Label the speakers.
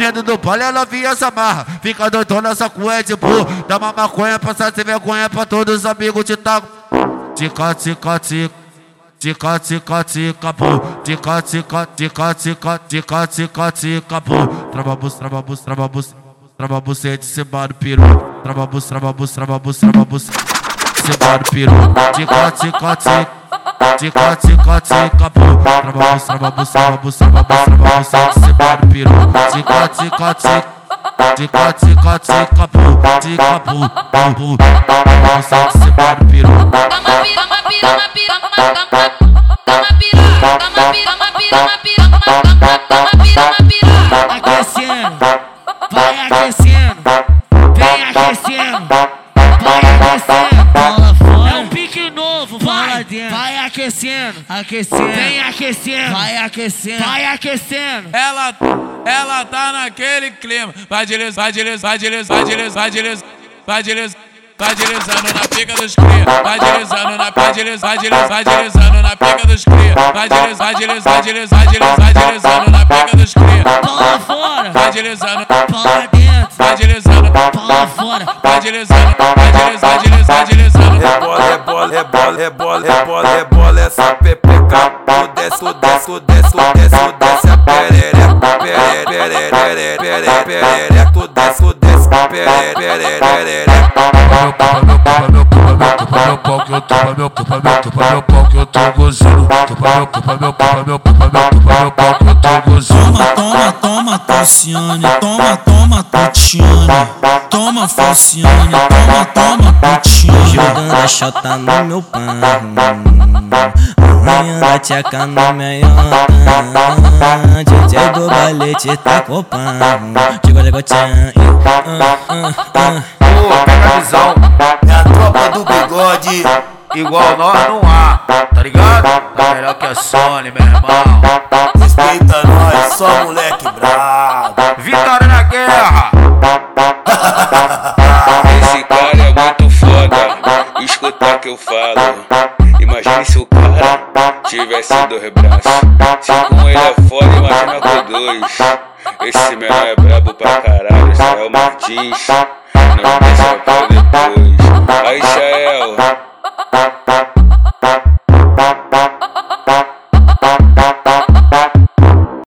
Speaker 1: Dentro do palha ela via essa marra. Fica doidona, essa cu é de bu. Dá uma maconha, passar sem vergonha pra todos os amigos de taco. Tica, tica, tica. Tica, tica, tica, pô. Tica, tica, tica, tica, tica, tica, tica, pô. Trava bus, trava bus, trava bus. Trava bus, é de cima do peru. Trava bus, trava bus, trava bus, trava bus. Cima do peru. Tica, tica, tica. Tica, tica, tica, pô. Trava bus, trava bus, é de cima do peru. Tica, tica, tica. Tica, tica, tica, pô. Tica. Trava bus, é de cima do peru.
Speaker 2: Toma pira, toma pira, toma pira, toma.
Speaker 3: Aquecendo, vai aquecendo, vem aquecendo, vai aquecendo. Aquecendo, vem aquecendo,
Speaker 4: Vai aquecendo.
Speaker 3: vai aquecendo.
Speaker 5: Ela, ela tá naquele clima. Vai deslizando, vai deslizando, vai deslizando, vai deslizando, vai deslizando, vai deslizando. Na pica dos cria, vai deslizando na vai deslizando, vai deslizando, vai deslizando na pica dos cria, vai deslizando, vai deslizando, vai deslizando, vai deslizando, vai deslizando na pica dos cria,
Speaker 4: Bola fora.
Speaker 5: vai deslizando,
Speaker 4: Bola dentro.
Speaker 5: Vai deslizando,
Speaker 4: Bola fora.
Speaker 5: vai deslizando, vai deslizando, vai deslizando, vai deslizando.
Speaker 6: Rebola, rebola, rebola, rebola, rebola, rebola essa pepeca. Tu desce, tu desce, tu desce, tu desce, tu desce a. Perere, perere, perere, perere, perere. Tu desce, tu desce, perere, perere, perere.
Speaker 1: meu pau, meu pau, meu pau, meu pau, que eu tô, meu pau, meu pau, meu pau, que eu tô gozando. Tupa meu pau, meu pau, meu pau, meu pau, meu pau, que eu tô gozando.
Speaker 7: Toma, toma, toma, Falciane. Toma, toma, Tutiane. Toma, Falciane. Toma, toma, Tutiane.
Speaker 8: Jogando a chota no meu pão Arranhando a tcheca no meiota DJ do balete tá pão Digo, digo, tchan.
Speaker 6: Pô, pega a visão. É a tropa do bigode. Igual nós não há, tá ligado? Tá melhor que a Sony, meu irmão. Respeita nós, só moleque
Speaker 9: Esse cara é muito foda, escuta que eu falo. Imagine se o cara tivesse dois braços. Se com ele é foda, imagina com dois. Esse menor é brabo pra caralho, Israel Martins. Não